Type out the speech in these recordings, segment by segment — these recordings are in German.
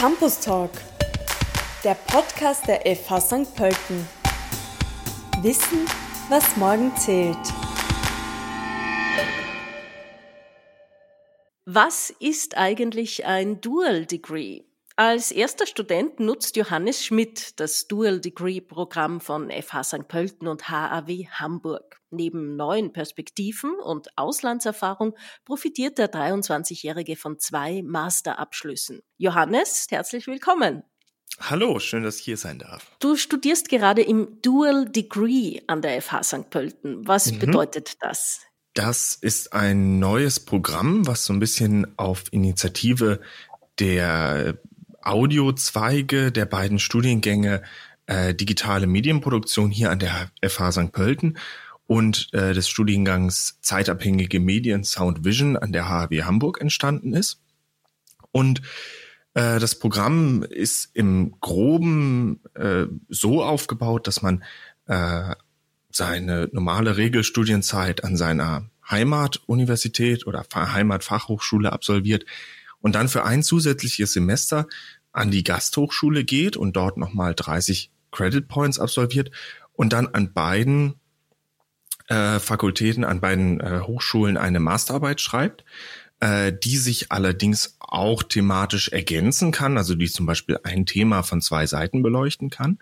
Campus Talk, der Podcast der FH St. Pölten. Wissen, was morgen zählt. Was ist eigentlich ein Dual Degree? Als erster Student nutzt Johannes Schmidt das Dual Degree Programm von FH St. Pölten und HAW Hamburg. Neben neuen Perspektiven und Auslandserfahrung profitiert der 23-Jährige von zwei Masterabschlüssen. Johannes, herzlich willkommen. Hallo, schön, dass ich hier sein darf. Du studierst gerade im Dual Degree an der FH St. Pölten. Was mhm. bedeutet das? Das ist ein neues Programm, was so ein bisschen auf Initiative der Audiozweige der beiden Studiengänge äh, digitale Medienproduktion hier an der FH St. Pölten und äh, des Studiengangs zeitabhängige Medien Sound Vision an der HW Hamburg entstanden ist. Und äh, das Programm ist im groben äh, so aufgebaut, dass man äh, seine normale Regelstudienzeit an seiner Heimatuniversität oder Heimatfachhochschule absolviert, und dann für ein zusätzliches Semester an die Gasthochschule geht und dort nochmal 30 Credit Points absolviert und dann an beiden äh, Fakultäten, an beiden äh, Hochschulen eine Masterarbeit schreibt, äh, die sich allerdings auch thematisch ergänzen kann, also die zum Beispiel ein Thema von zwei Seiten beleuchten kann.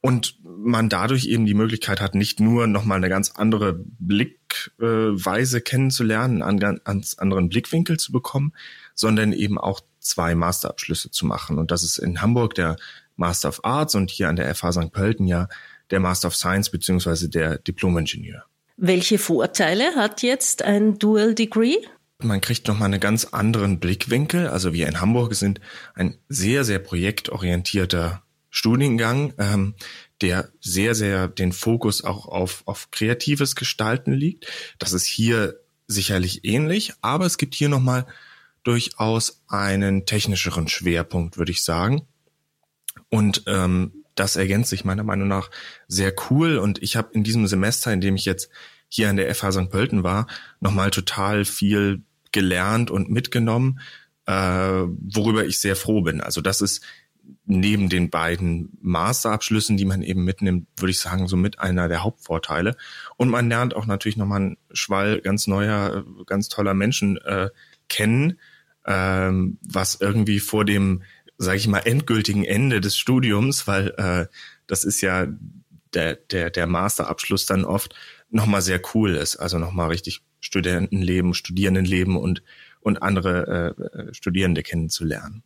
Und man dadurch eben die Möglichkeit hat, nicht nur nochmal eine ganz andere Blickweise kennenzulernen, einen ganz anderen Blickwinkel zu bekommen, sondern eben auch zwei Masterabschlüsse zu machen. Und das ist in Hamburg der Master of Arts und hier an der FH St. Pölten ja der Master of Science beziehungsweise der Diplom-Ingenieur. Welche Vorteile hat jetzt ein Dual Degree? Man kriegt nochmal einen ganz anderen Blickwinkel. Also wir in Hamburg sind ein sehr, sehr projektorientierter Studiengang, ähm, der sehr, sehr den Fokus auch auf, auf kreatives Gestalten liegt. Das ist hier sicherlich ähnlich, aber es gibt hier nochmal durchaus einen technischeren Schwerpunkt, würde ich sagen. Und ähm, das ergänzt sich meiner Meinung nach sehr cool. Und ich habe in diesem Semester, in dem ich jetzt hier an der FH St. Pölten war, nochmal total viel gelernt und mitgenommen, äh, worüber ich sehr froh bin. Also das ist neben den beiden Masterabschlüssen, die man eben mitnimmt, würde ich sagen, so mit einer der Hauptvorteile. Und man lernt auch natürlich nochmal einen Schwall ganz neuer, ganz toller Menschen äh, kennen, ähm, was irgendwie vor dem, sage ich mal, endgültigen Ende des Studiums, weil äh, das ist ja der, der, der Masterabschluss dann oft nochmal sehr cool ist. Also nochmal richtig Studentenleben, Studierendenleben und, und andere äh, Studierende kennenzulernen.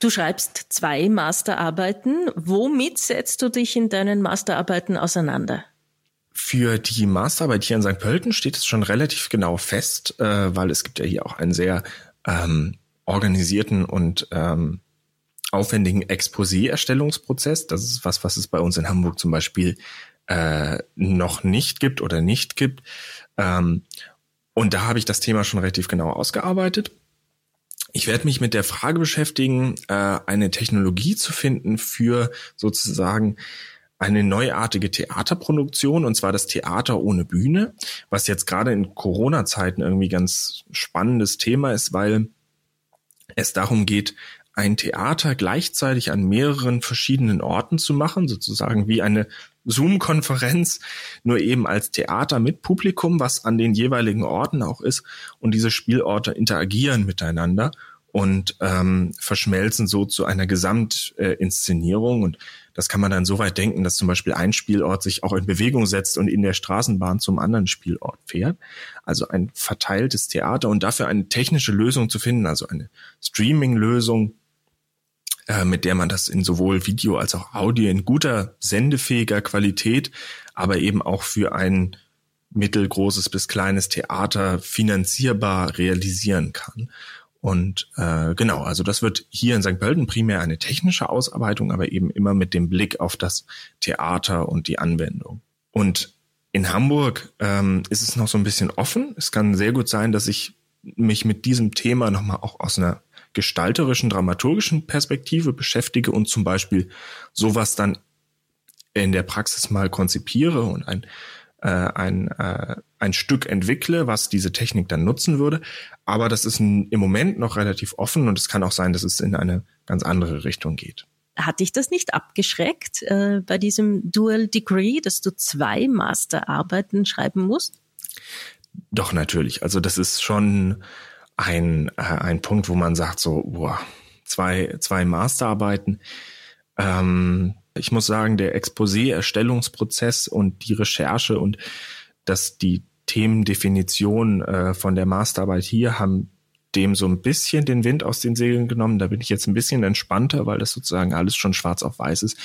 Du schreibst zwei Masterarbeiten. Womit setzt du dich in deinen Masterarbeiten auseinander? Für die Masterarbeit hier in St. Pölten steht es schon relativ genau fest, äh, weil es gibt ja hier auch einen sehr ähm, organisierten und ähm, aufwendigen Exposé-Erstellungsprozess. Das ist was, was es bei uns in Hamburg zum Beispiel äh, noch nicht gibt oder nicht gibt. Ähm, und da habe ich das Thema schon relativ genau ausgearbeitet. Ich werde mich mit der Frage beschäftigen, äh, eine Technologie zu finden für sozusagen eine neuartige Theaterproduktion und zwar das Theater ohne Bühne, was jetzt gerade in Corona-Zeiten irgendwie ganz spannendes Thema ist, weil es darum geht, ein Theater gleichzeitig an mehreren verschiedenen Orten zu machen, sozusagen wie eine Zoom-Konferenz, nur eben als Theater mit Publikum, was an den jeweiligen Orten auch ist. Und diese Spielorte interagieren miteinander und ähm, verschmelzen so zu einer Gesamtinszenierung. Und das kann man dann so weit denken, dass zum Beispiel ein Spielort sich auch in Bewegung setzt und in der Straßenbahn zum anderen Spielort fährt. Also ein verteiltes Theater und dafür eine technische Lösung zu finden, also eine Streaming-Lösung, äh, mit der man das in sowohl Video als auch Audio in guter, sendefähiger Qualität, aber eben auch für ein mittelgroßes bis kleines Theater finanzierbar realisieren kann. Und äh, genau, also das wird hier in St. Pölten primär eine technische Ausarbeitung, aber eben immer mit dem Blick auf das Theater und die Anwendung. Und in Hamburg ähm, ist es noch so ein bisschen offen. Es kann sehr gut sein, dass ich mich mit diesem Thema nochmal auch aus einer gestalterischen, dramaturgischen Perspektive beschäftige und zum Beispiel sowas dann in der Praxis mal konzipiere und ein äh, ein, äh, ein Stück entwickle, was diese Technik dann nutzen würde. Aber das ist ein, im Moment noch relativ offen und es kann auch sein, dass es in eine ganz andere Richtung geht. Hat dich das nicht abgeschreckt äh, bei diesem Dual Degree, dass du zwei Masterarbeiten schreiben musst? Doch, natürlich. Also das ist schon ein, äh, ein Punkt, wo man sagt, so, boah, zwei, zwei Masterarbeiten. Ähm, ich muss sagen, der Exposé-Erstellungsprozess und die Recherche und dass die Themendefinition äh, von der Masterarbeit hier haben dem so ein bisschen den Wind aus den Segeln genommen. Da bin ich jetzt ein bisschen entspannter, weil das sozusagen alles schon schwarz auf weiß ist.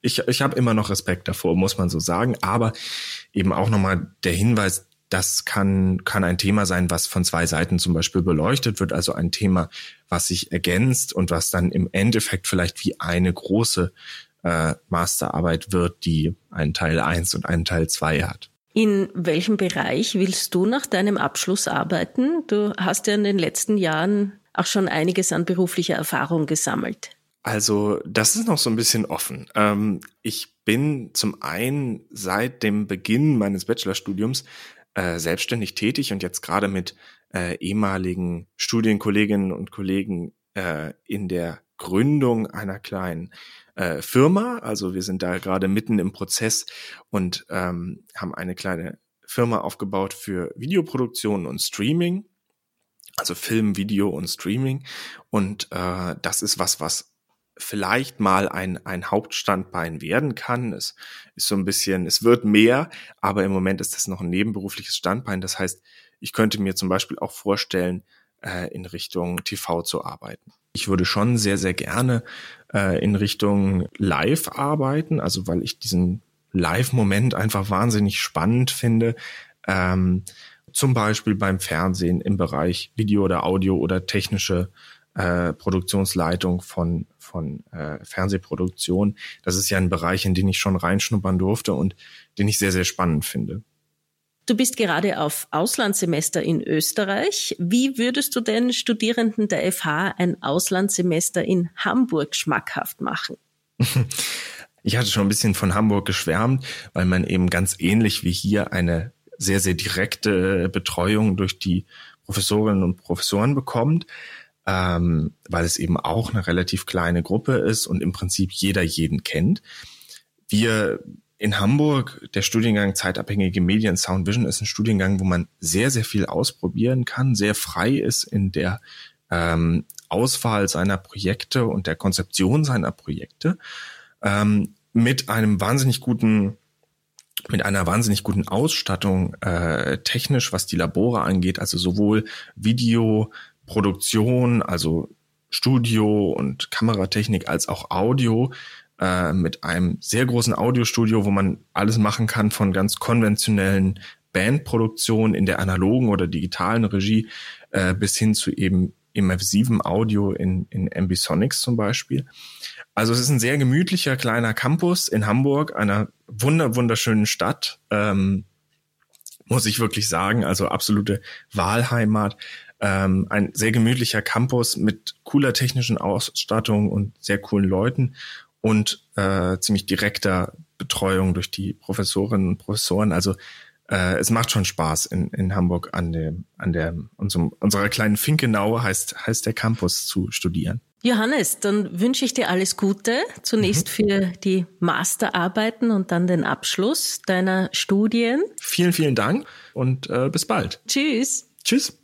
Ich, ich habe immer noch Respekt davor, muss man so sagen. Aber eben auch nochmal der Hinweis, das kann, kann ein Thema sein, was von zwei Seiten zum Beispiel beleuchtet wird, also ein Thema, was sich ergänzt und was dann im Endeffekt vielleicht wie eine große äh, Masterarbeit wird, die einen Teil eins und einen Teil zwei hat. In welchem Bereich willst du nach deinem Abschluss arbeiten? Du hast ja in den letzten Jahren auch schon einiges an beruflicher Erfahrung gesammelt. Also das ist noch so ein bisschen offen. Ähm, ich bin zum einen seit dem Beginn meines Bachelorstudiums äh, selbstständig tätig und jetzt gerade mit äh, ehemaligen Studienkolleginnen und Kollegen äh, in der Gründung einer kleinen äh, Firma. Also wir sind da gerade mitten im Prozess und ähm, haben eine kleine Firma aufgebaut für Videoproduktion und Streaming. Also Film, Video und Streaming. Und äh, das ist was, was vielleicht mal ein, ein Hauptstandbein werden kann. Es ist so ein bisschen, es wird mehr, aber im Moment ist das noch ein nebenberufliches Standbein. Das heißt, ich könnte mir zum Beispiel auch vorstellen, äh, in Richtung TV zu arbeiten. Ich würde schon sehr, sehr gerne äh, in Richtung Live arbeiten, also weil ich diesen Live-Moment einfach wahnsinnig spannend finde. Ähm, zum Beispiel beim Fernsehen im Bereich Video oder Audio oder technische äh, Produktionsleitung von, von äh, Fernsehproduktion. Das ist ja ein Bereich, in den ich schon reinschnuppern durfte und den ich sehr, sehr spannend finde. Du bist gerade auf Auslandssemester in Österreich. Wie würdest du denn Studierenden der FH ein Auslandssemester in Hamburg schmackhaft machen? Ich hatte schon ein bisschen von Hamburg geschwärmt, weil man eben ganz ähnlich wie hier eine sehr, sehr direkte Betreuung durch die Professorinnen und Professoren bekommt, ähm, weil es eben auch eine relativ kleine Gruppe ist und im Prinzip jeder jeden kennt. Wir in Hamburg, der Studiengang Zeitabhängige Medien Sound Vision ist ein Studiengang, wo man sehr, sehr viel ausprobieren kann, sehr frei ist in der ähm, Auswahl seiner Projekte und der Konzeption seiner Projekte, ähm, mit einem wahnsinnig guten mit einer wahnsinnig guten Ausstattung äh, technisch, was die Labore angeht, also sowohl Videoproduktion, also Studio und Kameratechnik als auch Audio äh, mit einem sehr großen Audiostudio, wo man alles machen kann von ganz konventionellen Bandproduktionen in der analogen oder digitalen Regie äh, bis hin zu eben immersiven Audio in, in Ambisonics zum Beispiel. Also es ist ein sehr gemütlicher kleiner Campus in Hamburg, einer wunder wunderschönen Stadt, ähm, muss ich wirklich sagen. Also absolute Wahlheimat. Ähm, ein sehr gemütlicher Campus mit cooler technischen Ausstattung und sehr coolen Leuten und äh, ziemlich direkter Betreuung durch die Professorinnen und Professoren. Also äh, es macht schon Spaß in, in Hamburg an dem, an der unserem, unserer kleinen Finkenau heißt, heißt der Campus zu studieren. Johannes, dann wünsche ich dir alles Gute. Zunächst mhm. für die Masterarbeiten und dann den Abschluss deiner Studien. Vielen, vielen Dank und äh, bis bald. Tschüss. Tschüss.